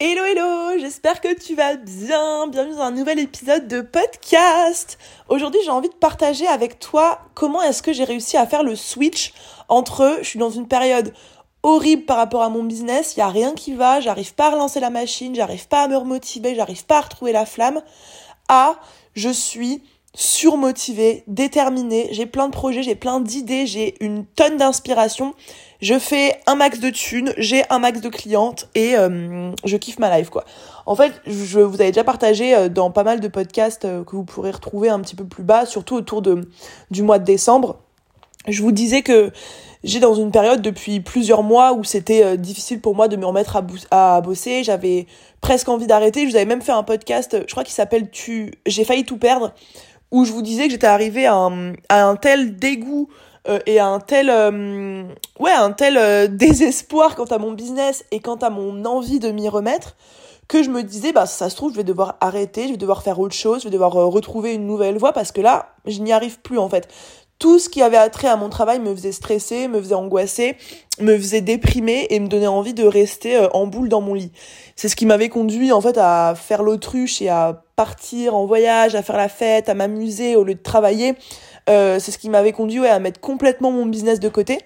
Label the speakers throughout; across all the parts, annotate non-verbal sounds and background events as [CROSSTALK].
Speaker 1: Hello hello, j'espère que tu vas bien. Bienvenue dans un nouvel épisode de podcast. Aujourd'hui, j'ai envie de partager avec toi comment est-ce que j'ai réussi à faire le switch entre je suis dans une période horrible par rapport à mon business, il y a rien qui va, j'arrive pas à relancer la machine, j'arrive pas à me remotiver, j'arrive pas à retrouver la flamme à je suis surmotivée, déterminée, j'ai plein de projets, j'ai plein d'idées, j'ai une tonne d'inspiration, je fais un max de thunes, j'ai un max de clientes et euh, je kiffe ma life quoi. En fait, je vous avais déjà partagé euh, dans pas mal de podcasts euh, que vous pourrez retrouver un petit peu plus bas, surtout autour du mois de décembre. Je vous disais que j'ai dans une période depuis plusieurs mois où c'était difficile pour moi de me remettre à, bosser. J'avais presque envie d'arrêter. Je vous avais même fait un podcast, je crois qu'il s'appelle Tu. J'ai failli tout perdre où je vous disais que j'étais arrivée à un tel dégoût euh, et un tel euh, ouais un tel euh, [LAUGHS] désespoir quant à mon business et quant à mon envie de m'y remettre que je me disais bah ça se trouve je vais devoir arrêter je vais devoir faire autre chose je vais devoir retrouver une nouvelle voie parce que là je n'y arrive plus en fait tout ce qui avait attrait à mon travail me faisait stresser, me faisait angoisser, me faisait déprimer et me donnait envie de rester euh, en boule dans mon lit. C'est ce qui m'avait conduit en fait à faire l'autruche et à partir en voyage, à faire la fête, à m'amuser au lieu de travailler. Euh, c'est ce qui m'avait conduit ouais, à mettre complètement mon business de côté.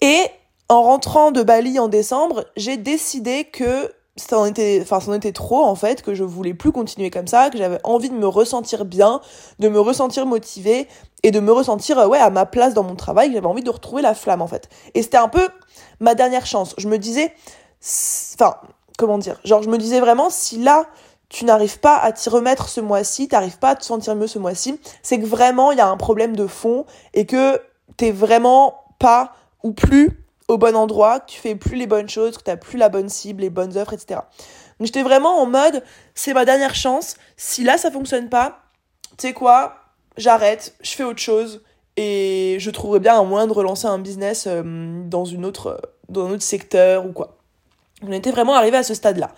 Speaker 1: Et en rentrant de Bali en décembre, j'ai décidé que ça en était enfin ça en était trop en fait que je voulais plus continuer comme ça que j'avais envie de me ressentir bien de me ressentir motivée et de me ressentir ouais à ma place dans mon travail que j'avais envie de retrouver la flamme en fait et c'était un peu ma dernière chance je me disais enfin comment dire genre je me disais vraiment si là tu n'arrives pas à t'y remettre ce mois-ci t'arrives pas à te sentir mieux ce mois-ci c'est que vraiment il y a un problème de fond et que t'es vraiment pas ou plus au bon endroit, que tu fais plus les bonnes choses, que tu n'as plus la bonne cible, les bonnes offres, etc. Donc j'étais vraiment en mode, c'est ma dernière chance. Si là ça fonctionne pas, tu sais quoi, j'arrête, je fais autre chose et je trouverais bien un moyen de relancer un business euh, dans une autre dans un autre secteur ou quoi. On était vraiment arrivé à ce stade-là.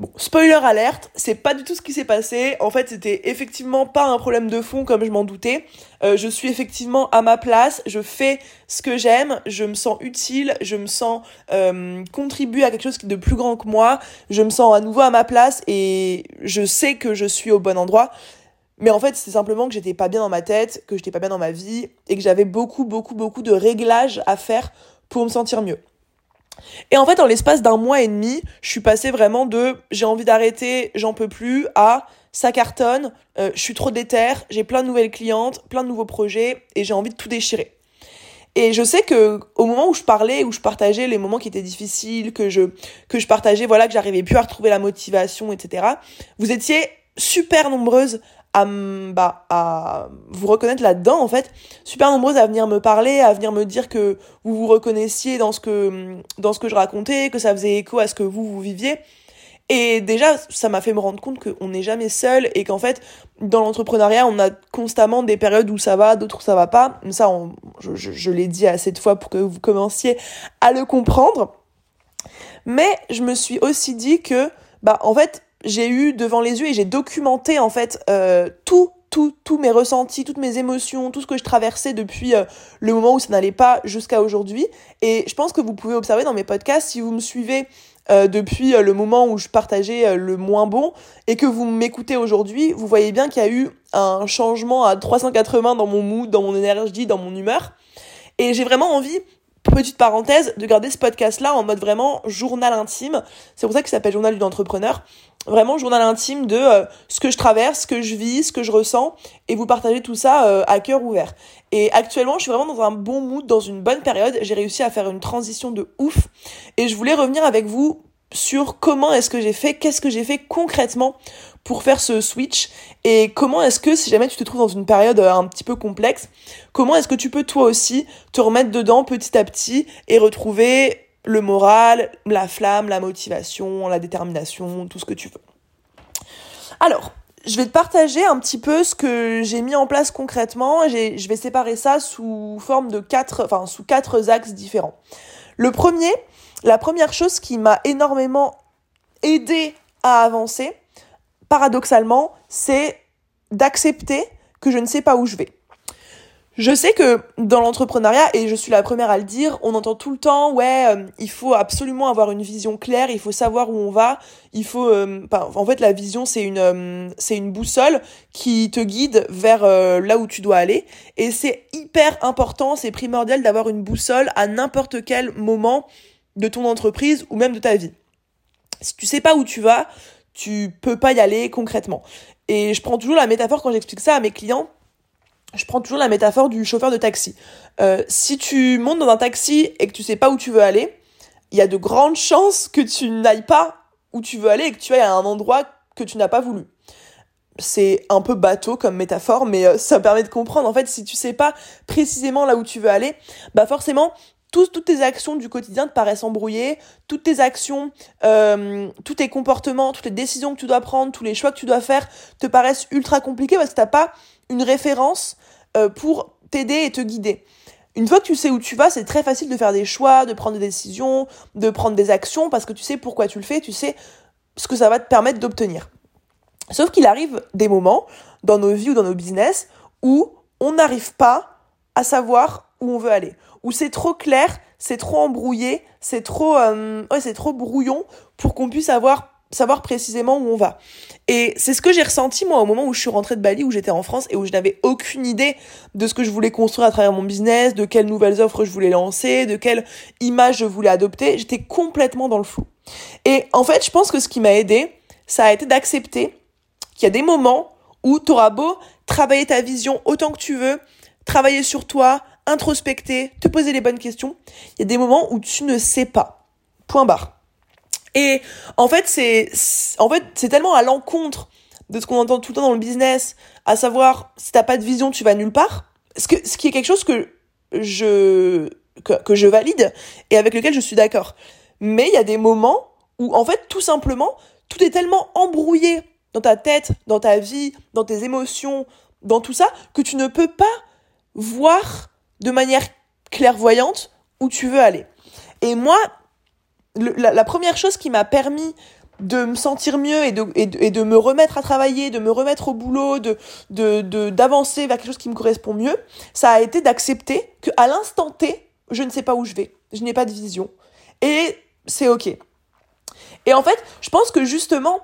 Speaker 1: Bon, spoiler alerte, c'est pas du tout ce qui s'est passé. En fait, c'était effectivement pas un problème de fond comme je m'en doutais. Euh, je suis effectivement à ma place, je fais ce que j'aime, je me sens utile, je me sens euh, contribuer à quelque chose de plus grand que moi, je me sens à nouveau à ma place et je sais que je suis au bon endroit. Mais en fait, c'est simplement que j'étais pas bien dans ma tête, que j'étais pas bien dans ma vie et que j'avais beaucoup, beaucoup, beaucoup de réglages à faire pour me sentir mieux. Et en fait, en l'espace d'un mois et demi, je suis passée vraiment de j'ai envie d'arrêter, j'en peux plus, à ça cartonne, euh, je suis trop déter, j'ai plein de nouvelles clientes, plein de nouveaux projets et j'ai envie de tout déchirer. Et je sais que au moment où je parlais, où je partageais les moments qui étaient difficiles, que je que je partageais voilà que j'arrivais plus à retrouver la motivation, etc. Vous étiez super nombreuses à, bah, à vous reconnaître là-dedans en fait. Super nombreuses à venir me parler à venir me dire que vous vous reconnaissiez dans ce que dans ce que je racontais que ça faisait écho à ce que vous vous viviez. Et déjà ça m'a fait me rendre compte qu'on n'est jamais seul et qu'en fait dans l'entrepreneuriat on a constamment des périodes où ça va d'autres où ça va pas. Ça je, je, je l'ai dit assez de fois pour que vous commenciez à le comprendre. Mais je me suis aussi dit que bah en fait j'ai eu devant les yeux et j'ai documenté en fait euh, tout tout, tous mes ressentis, toutes mes émotions, tout ce que je traversais depuis euh, le moment où ça n'allait pas jusqu'à aujourd'hui. Et je pense que vous pouvez observer dans mes podcasts, si vous me suivez euh, depuis le moment où je partageais le moins bon et que vous m'écoutez aujourd'hui, vous voyez bien qu'il y a eu un changement à 380 dans mon mood, dans mon énergie, dans mon humeur. Et j'ai vraiment envie petite parenthèse, de garder ce podcast-là en mode vraiment journal intime. C'est pour ça qu'il s'appelle Journal d'une entrepreneur. Vraiment journal intime de euh, ce que je traverse, ce que je vis, ce que je ressens, et vous partagez tout ça euh, à cœur ouvert. Et actuellement, je suis vraiment dans un bon mood, dans une bonne période. J'ai réussi à faire une transition de ouf. Et je voulais revenir avec vous sur comment est-ce que j'ai fait, qu'est-ce que j'ai fait concrètement pour faire ce switch et comment est-ce que si jamais tu te trouves dans une période euh, un petit peu complexe, comment est-ce que tu peux toi aussi te remettre dedans petit à petit et retrouver le moral, la flamme, la motivation, la détermination, tout ce que tu veux. Alors, je vais te partager un petit peu ce que j'ai mis en place concrètement. Je vais séparer ça sous forme de quatre, enfin sous quatre axes différents. Le premier, la première chose qui m'a énormément aidé à avancer, paradoxalement, c'est d'accepter que je ne sais pas où je vais. Je sais que dans l'entrepreneuriat, et je suis la première à le dire, on entend tout le temps, ouais, euh, il faut absolument avoir une vision claire, il faut savoir où on va, il faut, euh, en fait, la vision c'est une, euh, une boussole qui te guide vers là où tu dois aller, et c'est hyper important, c'est primordial d'avoir une boussole à n'importe quel moment de ton entreprise ou même de ta vie. Si tu sais pas où tu vas, tu peux pas y aller concrètement. Et je prends toujours la métaphore quand j'explique ça à mes clients je prends toujours la métaphore du chauffeur de taxi. Euh, si tu montes dans un taxi et que tu sais pas où tu veux aller, il y a de grandes chances que tu n'ailles pas où tu veux aller et que tu ailles à un endroit que tu n'as pas voulu. C'est un peu bateau comme métaphore, mais euh, ça permet de comprendre. En fait, si tu sais pas précisément là où tu veux aller, bah forcément, toutes tes actions du quotidien te paraissent embrouillées, toutes tes actions, euh, tous tes comportements, toutes les décisions que tu dois prendre, tous les choix que tu dois faire te paraissent ultra compliqués parce que t'as pas une référence euh, pour t'aider et te guider. Une fois que tu sais où tu vas, c'est très facile de faire des choix, de prendre des décisions, de prendre des actions, parce que tu sais pourquoi tu le fais, tu sais ce que ça va te permettre d'obtenir. Sauf qu'il arrive des moments dans nos vies ou dans nos business où on n'arrive pas à savoir où on veut aller, où c'est trop clair, c'est trop embrouillé, c'est trop, euh, ouais, c'est trop brouillon pour qu'on puisse avoir savoir précisément où on va. Et c'est ce que j'ai ressenti moi au moment où je suis rentrée de Bali, où j'étais en France et où je n'avais aucune idée de ce que je voulais construire à travers mon business, de quelles nouvelles offres je voulais lancer, de quelle image je voulais adopter. J'étais complètement dans le flou. Et en fait, je pense que ce qui m'a aidé, ça a été d'accepter qu'il y a des moments où tu auras beau travailler ta vision autant que tu veux, travailler sur toi, introspecter, te poser les bonnes questions, il y a des moments où tu ne sais pas. Point barre. Et en fait, c'est en fait, c'est tellement à l'encontre de ce qu'on entend tout le temps dans le business, à savoir si t'as pas de vision, tu vas nulle part. Ce que ce qui est quelque chose que je que, que je valide et avec lequel je suis d'accord. Mais il y a des moments où en fait, tout simplement, tout est tellement embrouillé dans ta tête, dans ta vie, dans tes émotions, dans tout ça que tu ne peux pas voir de manière clairvoyante où tu veux aller. Et moi, la, première chose qui m'a permis de me sentir mieux et de, et, de, me remettre à travailler, de me remettre au boulot, de, de, d'avancer vers quelque chose qui me correspond mieux, ça a été d'accepter que à l'instant T, je ne sais pas où je vais. Je n'ai pas de vision. Et c'est ok. Et en fait, je pense que justement,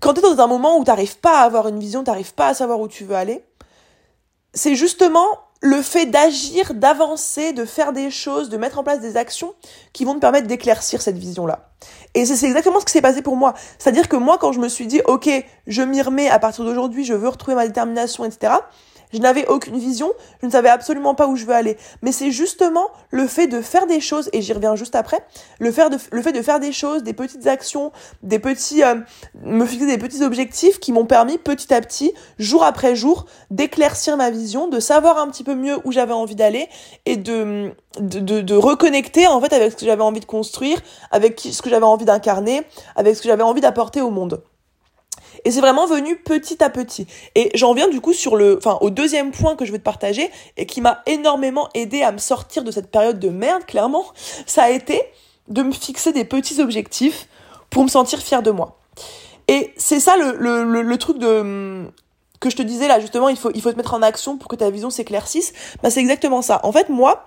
Speaker 1: quand tu es dans un moment où tu n'arrives pas à avoir une vision, tu n'arrives pas à savoir où tu veux aller, c'est justement le fait d'agir, d'avancer, de faire des choses, de mettre en place des actions qui vont te permettre d'éclaircir cette vision-là. Et c'est exactement ce qui s'est passé pour moi. C'est-à-dire que moi, quand je me suis dit, OK, je m'y remets à partir d'aujourd'hui, je veux retrouver ma détermination, etc., je n'avais aucune vision, je ne savais absolument pas où je veux aller. Mais c'est justement le fait de faire des choses, et j'y reviens juste après, le, fait de faire des choses, des petites actions, des petits, euh, me fixer des petits objectifs qui m'ont permis petit à petit, jour après jour, d'éclaircir ma vision, de savoir un petit peu mieux où j'avais envie d'aller et de, de, reconnecter en fait avec ce que j'avais envie de construire, avec ce que j'avais envie d'incarner, avec ce que j'avais envie d'apporter au monde. Et c'est vraiment venu petit à petit. Et j'en viens du coup sur le, enfin, au deuxième point que je veux te partager et qui m'a énormément aidé à me sortir de cette période de merde, clairement. Ça a été de me fixer des petits objectifs pour me sentir fière de moi. Et c'est ça le, le, le, truc de, que je te disais là, justement, il faut, il faut te mettre en action pour que ta vision s'éclaircisse. Bah, c'est exactement ça. En fait, moi,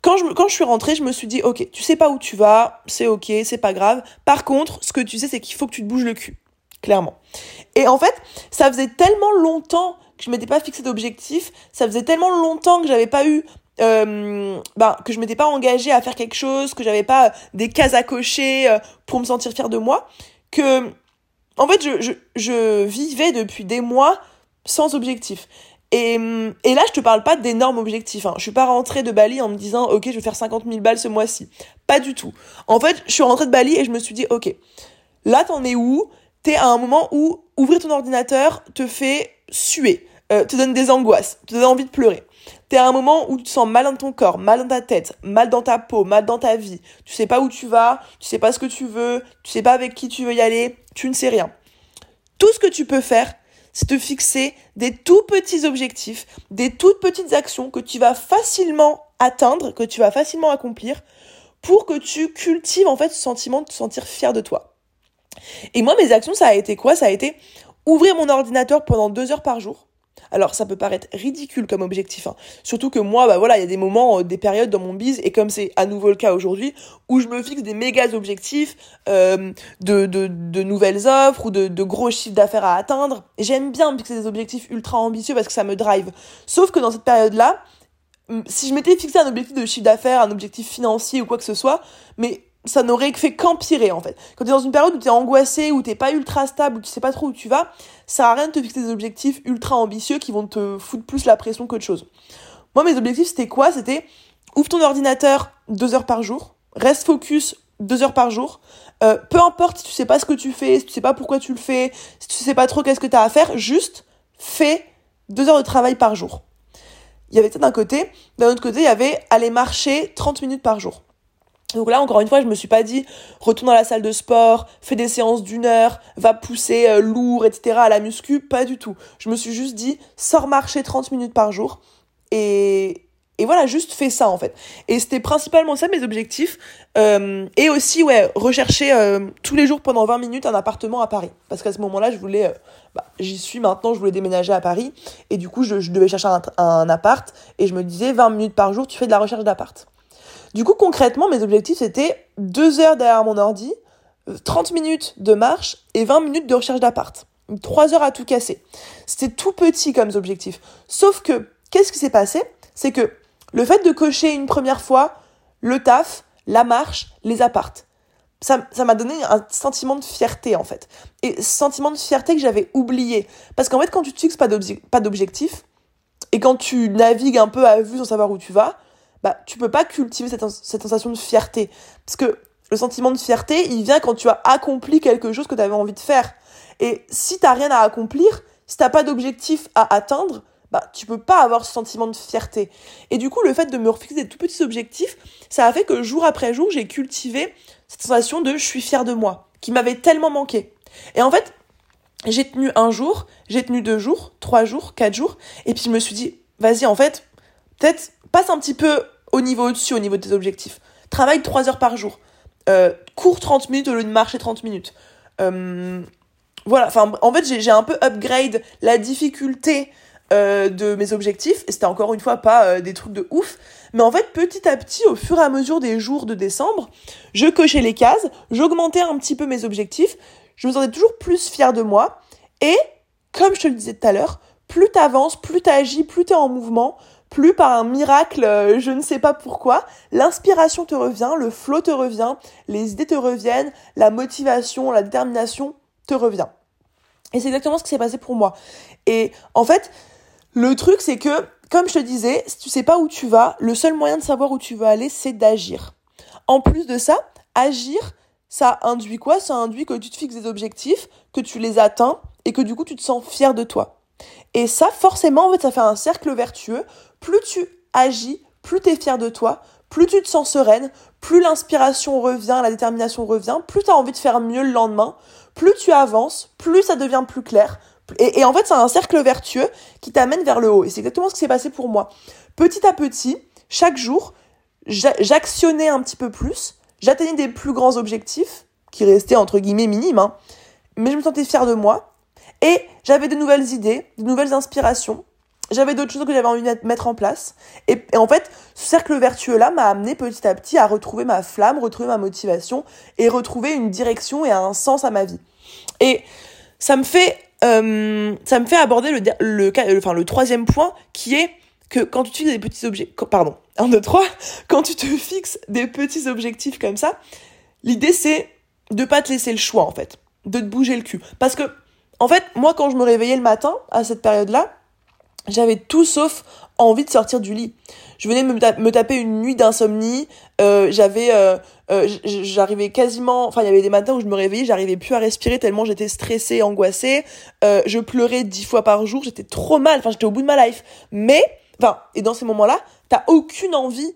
Speaker 1: quand je, quand je suis rentrée, je me suis dit, ok, tu sais pas où tu vas, c'est ok, c'est pas grave. Par contre, ce que tu sais, c'est qu'il faut que tu te bouges le cul clairement. Et en fait, ça faisait tellement longtemps que je m'étais pas fixé d'objectif, ça faisait tellement longtemps que j'avais pas eu euh, bah, que je m'étais pas engagée à faire quelque chose, que j'avais pas des cases à cocher euh, pour me sentir fière de moi, que en fait je, je, je vivais depuis des mois sans objectif. Et, et là, je te parle pas d'énormes objectifs. Hein. Je suis pas rentrée de Bali en me disant, ok, je vais faire 50 000 balles ce mois-ci. Pas du tout. En fait, je suis rentrée de Bali et je me suis dit, ok, là, t'en es où? T'es à un moment où ouvrir ton ordinateur te fait suer, euh, te donne des angoisses, te donne envie de pleurer. T'es à un moment où tu te sens mal dans ton corps, mal dans ta tête, mal dans ta peau, mal dans ta vie. Tu sais pas où tu vas, tu sais pas ce que tu veux, tu sais pas avec qui tu veux y aller, tu ne sais rien. Tout ce que tu peux faire, c'est te fixer des tout petits objectifs, des toutes petites actions que tu vas facilement atteindre, que tu vas facilement accomplir pour que tu cultives en fait ce sentiment de te sentir fier de toi. Et moi, mes actions, ça a été quoi? Ça a été ouvrir mon ordinateur pendant deux heures par jour. Alors ça peut paraître ridicule comme objectif, hein. surtout que moi, bah voilà, il y a des moments, euh, des périodes dans mon biz, et comme c'est à nouveau le cas aujourd'hui, où je me fixe des méga objectifs euh, de, de, nouvelles offres ou de, de gros chiffres d'affaires à atteindre. J'aime bien me fixer des objectifs ultra ambitieux parce que ça me drive. Sauf que dans cette période-là, si je m'étais fixé un objectif de chiffre d'affaires, un objectif financier ou quoi que ce soit, mais ça n'aurait fait qu'empirer en fait. Quand tu es dans une période où tu es angoissé, où t'es pas ultra stable, où tu sais pas trop où tu vas, ça sert à rien de te fixer des objectifs ultra ambitieux qui vont te foutre plus la pression qu'autre chose. Moi, mes objectifs, c'était quoi? C'était ouvre ton ordinateur deux heures par jour, reste focus deux heures par jour. Euh, peu importe si tu sais pas ce que tu fais, si tu sais pas pourquoi tu le fais, si tu sais pas trop qu'est-ce que tu as à faire, juste fais deux heures de travail par jour. Il y avait ça d'un côté. D'un autre côté, il y avait aller marcher 30 minutes par jour. Donc là, encore une fois, je me suis pas dit, retourne dans la salle de sport, fais des séances d'une heure, va pousser euh, lourd, etc. à la muscu, pas du tout. Je me suis juste dit, sors marcher 30 minutes par jour. Et, et voilà, juste fais ça en fait. Et c'était principalement ça mes objectifs. Euh, et aussi, ouais, rechercher euh, tous les jours pendant 20 minutes un appartement à Paris. Parce qu'à ce moment-là, je voulais, bah, j'y suis maintenant, je voulais déménager à Paris. Et du coup, je, devais chercher un, un appart. Et je me disais, 20 minutes par jour, tu fais de la recherche d'appart. Du coup, concrètement, mes objectifs, c'était 2 heures derrière mon ordi, 30 minutes de marche et 20 minutes de recherche d'appart. 3 heures à tout casser. C'était tout petit comme objectif. Sauf que, qu'est-ce qui s'est passé? C'est que le fait de cocher une première fois le taf, la marche, les appartes, ça, m'a donné un sentiment de fierté en fait. Et sentiment de fierté que j'avais oublié. Parce qu'en fait, quand tu te fixes pas d'objectif, et quand tu navigues un peu à vue sans savoir où tu vas, bah, tu peux pas cultiver cette, sensation de fierté. Parce que le sentiment de fierté, il vient quand tu as accompli quelque chose que tu avais envie de faire. Et si t'as rien à accomplir, si t'as pas d'objectif à atteindre, bah, tu peux pas avoir ce sentiment de fierté. Et du coup, le fait de me refixer des tout petits objectifs, ça a fait que jour après jour, j'ai cultivé cette sensation de je suis fier de moi, qui m'avait tellement manqué. Et en fait, j'ai tenu un jour, j'ai tenu deux jours, trois jours, quatre jours, et puis je me suis dit, vas-y, en fait, peut-être passe un petit peu au niveau au-dessus, au niveau de tes objectifs. Travaille 3 heures par jour. Euh, cours 30 minutes au lieu de marcher 30 minutes. Euh, voilà, enfin, en fait, j'ai un peu upgrade la difficulté euh, de mes objectifs. C'était encore une fois pas des trucs de ouf. Mais en fait, petit à petit, au fur et à mesure des jours de décembre, je cochais les cases, j'augmentais un petit peu mes objectifs, je me sentais toujours plus fière de moi. Et, comme je te le disais tout à l'heure, plus t'avances, plus t'agis, plus t'es en mouvement, plus par un miracle, euh, je ne sais pas pourquoi, l'inspiration te revient, le flow te revient, les idées te reviennent, la motivation, la détermination te revient. Et c'est exactement ce qui s'est passé pour moi. Et en fait, le truc c'est que, comme je te disais, si tu sais pas où tu vas, le seul moyen de savoir où tu veux aller, c'est d'agir. En plus de ça, agir, ça induit quoi? Ça induit que tu te fixes des objectifs, que tu les atteins et que du coup tu te sens fier de toi. Et ça, forcément, en fait, ça fait un cercle vertueux. Plus tu agis, plus tu es fier de toi, plus tu te sens sereine, plus l'inspiration revient, la détermination revient, plus tu as envie de faire mieux le lendemain, plus tu avances, plus ça devient plus clair. Et, en fait, c'est un cercle vertueux qui t'amène vers le haut. Et c'est exactement ce qui s'est passé pour moi. Petit à petit, chaque jour, j'actionnais un petit peu plus, j'atteignais des plus grands objectifs, qui restaient entre guillemets minimes, hein, mais je me sentais fière de moi, et j'avais de nouvelles idées, de nouvelles inspirations. J'avais d'autres choses que j'avais envie de mettre en place. Et, en fait, ce cercle vertueux-là m'a amené petit à petit à retrouver ma flamme, retrouver ma motivation et retrouver une direction et un sens à ma vie. Et ça me fait, euh, ça me fait aborder le, le, enfin, le troisième point qui est que quand tu fixes des petits objets, pardon, [LAUGHS] un, deux, trois, quand tu te fixes des petits objectifs comme ça, l'idée c'est de pas te laisser le choix en fait, de te bouger le cul. Parce que en fait, moi, quand je me réveillais le matin, à cette période-là, j'avais tout sauf envie de sortir du lit. Je venais de me, taper une nuit d'insomnie. Euh, j'avais, euh, euh, j'arrivais quasiment, enfin il y avait des matins où je me réveillais, j'arrivais plus à respirer tellement j'étais stressée, angoissée. je pleurais dix fois par jour, j'étais trop mal. Enfin j'étais au bout de ma life. Mais, enfin, et dans ces moments-là, t'as aucune envie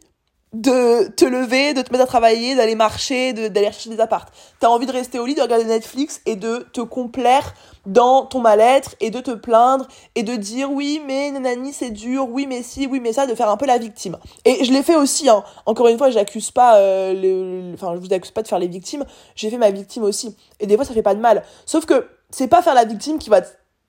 Speaker 1: de te lever, de te mettre à travailler, d'aller marcher, d'aller chercher des appartes. T'as envie de rester au lit, de regarder Netflix et de te complaire dans ton mal-être et de te plaindre et de dire oui mais nanani c'est dur, oui mais si, oui mais ça, de faire un peu la victime. Et je l'ai fait aussi, hein. encore une fois j'accuse pas, euh, le, enfin je vous accuse pas de faire les victimes, j'ai fait ma victime aussi. Et des fois ça fait pas de mal. Sauf que c'est pas faire la victime qui va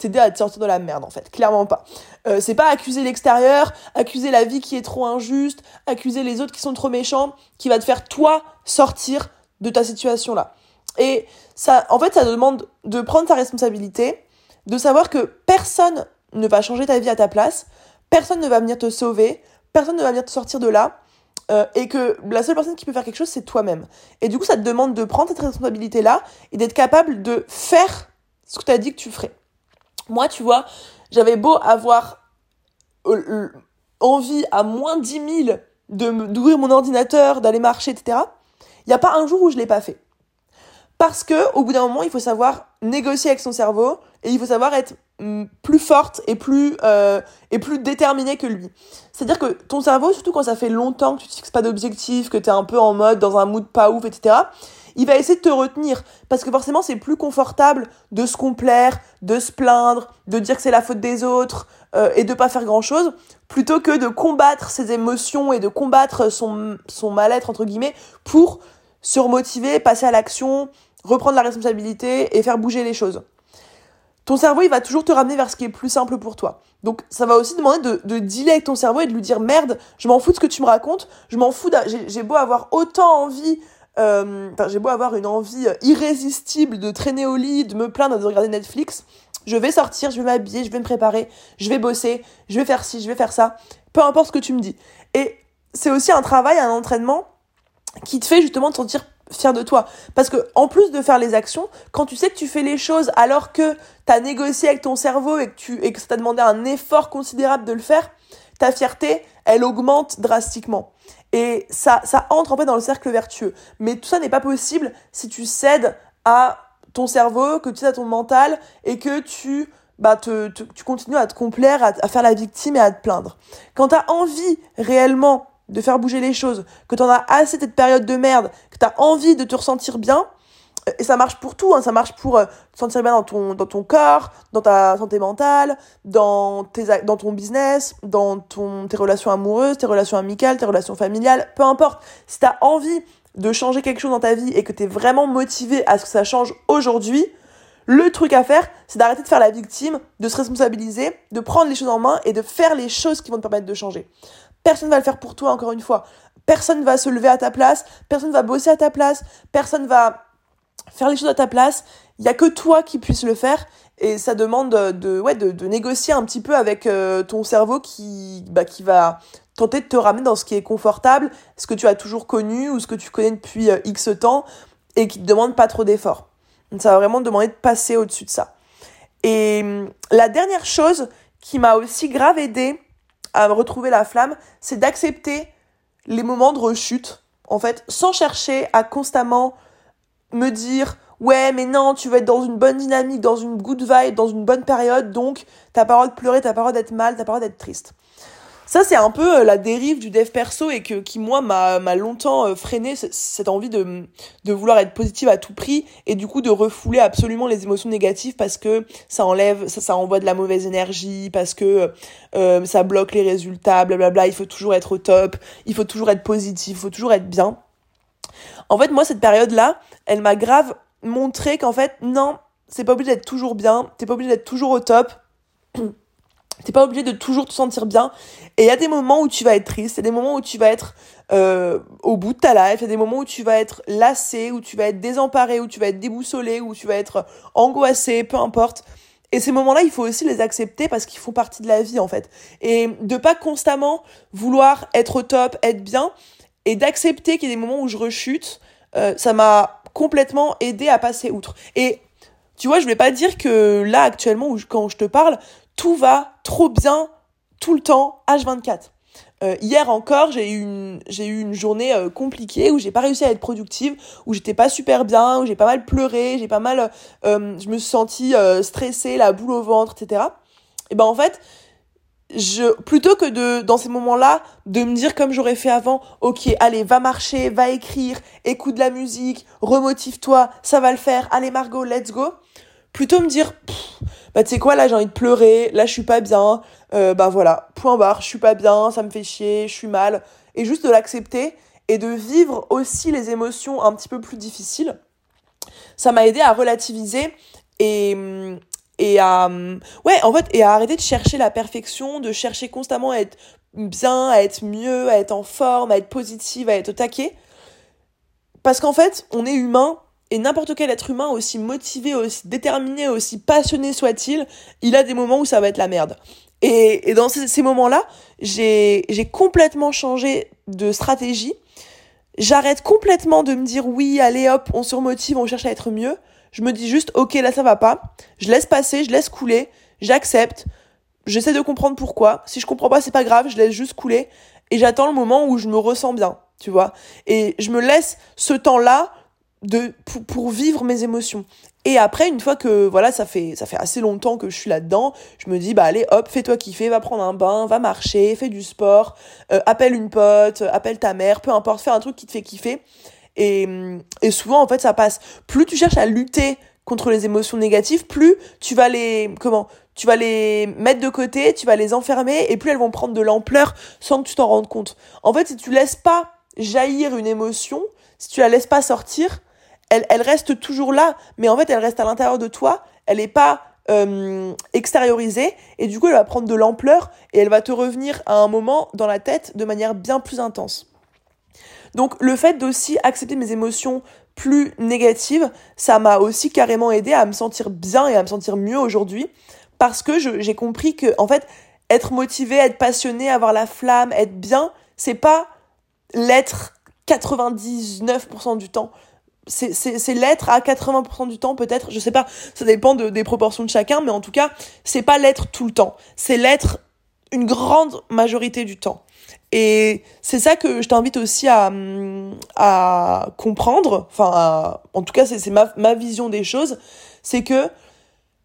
Speaker 1: t'aider à te sortir de la merde en fait, clairement pas. Euh, c'est pas accuser l'extérieur, accuser la vie qui est trop injuste, accuser les autres qui sont trop méchants, qui va te faire toi sortir de ta situation là. Et ça, en fait, ça demande de prendre ta responsabilité, de savoir que personne ne va changer ta vie à ta place, personne ne va venir te sauver, personne ne va venir te sortir de là, euh, et que la seule personne qui peut faire quelque chose, c'est toi-même. Et du coup, ça te demande de prendre cette responsabilité-là et d'être capable de faire ce que tu as dit que tu ferais. Moi, tu vois, j'avais beau avoir euh, envie à moins 10 000 d'ouvrir mon ordinateur, d'aller marcher, etc. Il n'y a pas un jour où je l'ai pas fait. Parce que au bout d'un moment, il faut savoir négocier avec son cerveau et il faut savoir être mm, plus forte et plus euh, et plus déterminée que lui. C'est-à-dire que ton cerveau, surtout quand ça fait longtemps que tu te fixes pas d'objectif, que tu es un peu en mode dans un mood pas ouf, etc. Il va essayer de te retenir parce que forcément c'est plus confortable de se complaire, de se plaindre, de dire que c'est la faute des autres euh, et de pas faire grand chose, plutôt que de combattre ses émotions et de combattre son son mal-être entre guillemets pour se remotiver, passer à l'action, reprendre la responsabilité et faire bouger les choses. Ton cerveau, il va toujours te ramener vers ce qui est plus simple pour toi. Donc, ça va aussi demander de, de dealer avec ton cerveau et de lui dire merde, je m'en fous de ce que tu me racontes, je m'en fous, j'ai beau avoir autant envie, euh, j'ai beau avoir une envie irrésistible de traîner au lit, de me plaindre, de regarder Netflix, je vais sortir, je vais m'habiller, je vais me préparer, je vais bosser, je vais faire ci, je vais faire ça, peu importe ce que tu me dis. Et c'est aussi un travail, un entraînement qui te fait justement te sentir fier de toi. Parce que en plus de faire les actions, quand tu sais que tu fais les choses alors que tu as négocié avec ton cerveau et que, tu, et que ça t'a demandé un effort considérable de le faire, ta fierté, elle augmente drastiquement. Et ça, ça entre en fait dans le cercle vertueux. Mais tout ça n'est pas possible si tu cèdes à ton cerveau, que tu cèdes à ton mental et que tu bah, te, tu continues à te complaire, à, à, faire la victime et à te plaindre. Quand tu as envie réellement de faire bouger les choses, que tu en as assez de cette période de merde, que tu as envie de te ressentir bien, et ça marche pour tout, hein, ça marche pour euh, te sentir bien dans ton, dans ton corps, dans ta santé mentale, dans, tes, dans ton business, dans ton, tes relations amoureuses, tes relations amicales, tes relations familiales, peu importe. Si tu as envie de changer quelque chose dans ta vie et que tu es vraiment motivé à ce que ça change aujourd'hui, le truc à faire, c'est d'arrêter de faire la victime, de se responsabiliser, de prendre les choses en main et de faire les choses qui vont te permettre de changer. Personne va le faire pour toi, encore une fois. Personne va se lever à ta place, personne va bosser à ta place, personne va faire les choses à ta place. Il y a que toi qui puisses le faire et ça demande de, ouais, de négocier un petit peu avec euh, ton cerveau qui, bah, qui va tenter de te ramener dans ce qui est confortable, ce que tu as toujours connu ou ce que tu connais depuis euh, X temps et qui te demande pas trop d'efforts. Ça va vraiment demander de passer au-dessus de ça. Et hum, la dernière chose qui m'a aussi grave aidé à retrouver la flamme, c'est d'accepter les moments de rechute, en fait, sans chercher à constamment me dire ouais mais non tu vas être dans une bonne dynamique dans une good vibe dans une bonne période donc t'as pas le de pleurer t'as pas le d'être mal t'as pas le d'être triste ça, c'est un peu euh, la dérive du dev perso et que, qui, moi, m'a longtemps euh, freiné cette envie de, de vouloir être positive à tout prix et du coup de refouler absolument les émotions négatives parce que ça enlève, ça, ça envoie de la mauvaise énergie, parce que euh, ça bloque les résultats, blablabla. Il faut toujours être au top, il faut toujours être positif, il faut toujours être bien. En fait, moi, cette période-là, elle m'a grave montré qu'en fait, non, c'est pas obligé d'être toujours bien, t'es pas obligé d'être toujours au top. [CLEARS THROAT] T'es pas obligé de toujours te sentir bien. Et il y a des moments où tu vas être triste, il y a des moments où tu vas être euh, au bout de ta life, il y a des moments où tu vas être lassé, où tu vas être désemparé, où tu vas être déboussolé, où tu vas être angoissé, peu importe. Et ces moments-là, il faut aussi les accepter parce qu'ils font partie de la vie en fait. Et de pas constamment vouloir être au top, être bien, et d'accepter qu'il y a des moments où je rechute, euh, ça m'a complètement aidé à passer outre. Et tu vois, je vais pas dire que là actuellement, où quand je te parle, tout va trop bien tout le temps, H24. Euh, hier encore, j'ai eu une, eu une journée euh, compliquée où j'ai pas réussi à être productive, où j'étais pas super bien, où j'ai pas mal pleuré, j'ai pas mal, euh, je me suis sentie stressée, la boule au ventre, etc. Et ben en fait, je, plutôt que de, dans ces moments-là, de me dire comme j'aurais fait avant, ok, allez, va marcher, va écrire, écoute de la musique, remotive-toi, ça va le faire, allez Margot, let's go. Plutôt me dire, bah tu sais quoi là j'ai envie de pleurer, là je suis pas bien, euh, bah voilà, point barre, je suis pas bien, ça me fait chier, je suis mal, et juste de l'accepter et de vivre aussi les émotions un petit peu plus difficiles, ça m'a aidé à relativiser et, et à ouais en fait et à arrêter de chercher la perfection de chercher constamment à être bien à être mieux à être en forme à être positive à être au parce qu'en fait on est humain et n'importe quel être humain aussi motivé aussi déterminé aussi passionné soit-il il a des moments où ça va être la merde. Et, dans ces, ces moments là j'ai j'ai complètement changé de stratégie. J'arrête complètement de me dire oui allez hop on se remotive on cherche à être mieux je me dis juste, ok, là ça va pas. Je laisse passer, je laisse couler, j'accepte. J'essaie de comprendre pourquoi. Si je comprends pas, c'est pas grave, je laisse juste couler. Et j'attends le moment où je me ressens bien, tu vois. Et je me laisse ce temps-là de, pour, vivre mes émotions. Et après, une fois que voilà, ça fait ça fait assez longtemps que je suis là-dedans, je me dis bah allez hop, fais-toi kiffer, va prendre un bain, va marcher, fais du sport, euh, appelle une pote, appelle ta mère, peu importe, fais un truc qui te fait kiffer. Et, et souvent, en fait, ça passe. Plus tu cherches à lutter contre les émotions négatives, plus tu vas les, comment, tu vas les mettre de côté, tu vas les enfermer, et plus elles vont prendre de l'ampleur sans que tu t'en rendes compte. En fait, si tu laisses pas jaillir une émotion, si tu la laisses pas sortir, elle, elle reste toujours là, mais en fait, elle reste à l'intérieur de toi, elle est pas euh, extériorisée, et du coup, elle va prendre de l'ampleur, et elle va te revenir à un moment dans la tête de manière bien plus intense. Donc le fait d'aussi accepter mes émotions plus négatives, ça m'a aussi carrément aidé à me sentir bien et à me sentir mieux aujourd'hui parce que j'ai compris que en fait être motivé, être passionné, avoir la flamme, être bien, c'est pas l'être 99% du temps. C'est l'être à 80% du temps peut-être, je sais pas, ça dépend de, des proportions de chacun, mais en tout cas, c'est pas l'être tout le temps, c'est l'être une grande majorité du temps. Et c'est ça que je t'invite aussi à, à comprendre, enfin, en tout cas, c'est ma, ma vision des choses, c'est que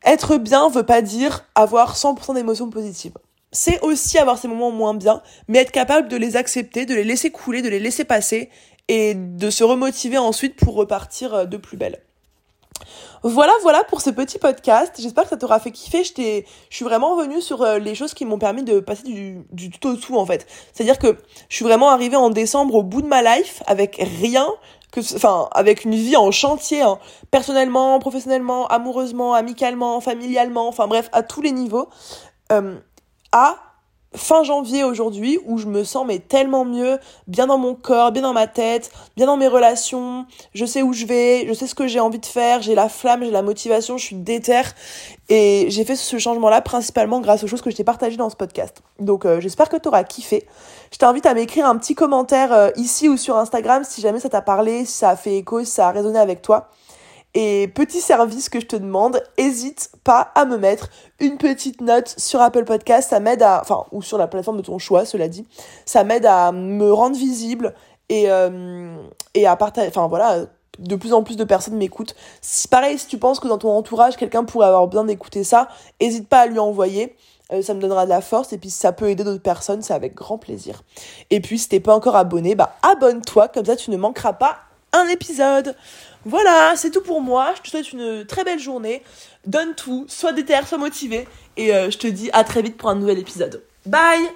Speaker 1: être bien veut pas dire avoir 100% d'émotions positives. C'est aussi avoir ces moments moins bien, mais être capable de les accepter, de les laisser couler, de les laisser passer et de se remotiver ensuite pour repartir euh, de plus belle. Voilà, voilà pour ce petit podcast. J'espère que ça t'aura fait kiffer. Je, je suis vraiment revenue sur euh, les choses qui m'ont permis de passer du, du tout au tout, en fait. C'est-à-dire que je suis vraiment arrivée en décembre au bout de ma life avec rien, enfin, avec une vie en chantier, hein, personnellement, professionnellement, amoureusement, amicalement, familialement, enfin bref, à tous les niveaux, euh, à fin janvier aujourd'hui où je me sens mais tellement mieux, bien dans mon corps, bien dans ma tête, bien dans mes relations, je sais où je vais, je sais ce que j'ai envie de faire, j'ai la flamme, j'ai la motivation, je suis déter et j'ai fait ce changement là principalement grâce aux choses que je t'ai partagées dans ce podcast. Donc euh, j'espère que tu auras kiffé. Je t'invite à m'écrire un petit commentaire euh, ici ou sur Instagram si jamais ça t'a parlé, si ça a fait écho, si ça a résonné avec toi. Et petit service que je te demande, hésite pas à me mettre une petite note sur Apple Podcast, ça m'aide à, enfin, ou sur la plateforme de ton choix, cela dit, ça m'aide à me rendre visible et, euh, à partager, enfin voilà, de plus en plus de personnes m'écoutent. Pareil, si tu penses que dans ton entourage, quelqu'un pourrait avoir besoin d'écouter ça, hésite pas à lui envoyer. Euh, ça me donnera de la force et puis si ça peut aider d'autres personnes, c'est avec grand plaisir. Et puis si t'es pas encore abonné, bah abonne-toi, comme ça tu ne manqueras pas un épisode. Voilà, c'est tout pour moi. Je te souhaite une très belle journée. Donne tout, sois déter, sois motivé. Et euh, je te dis à très vite pour un nouvel épisode. Bye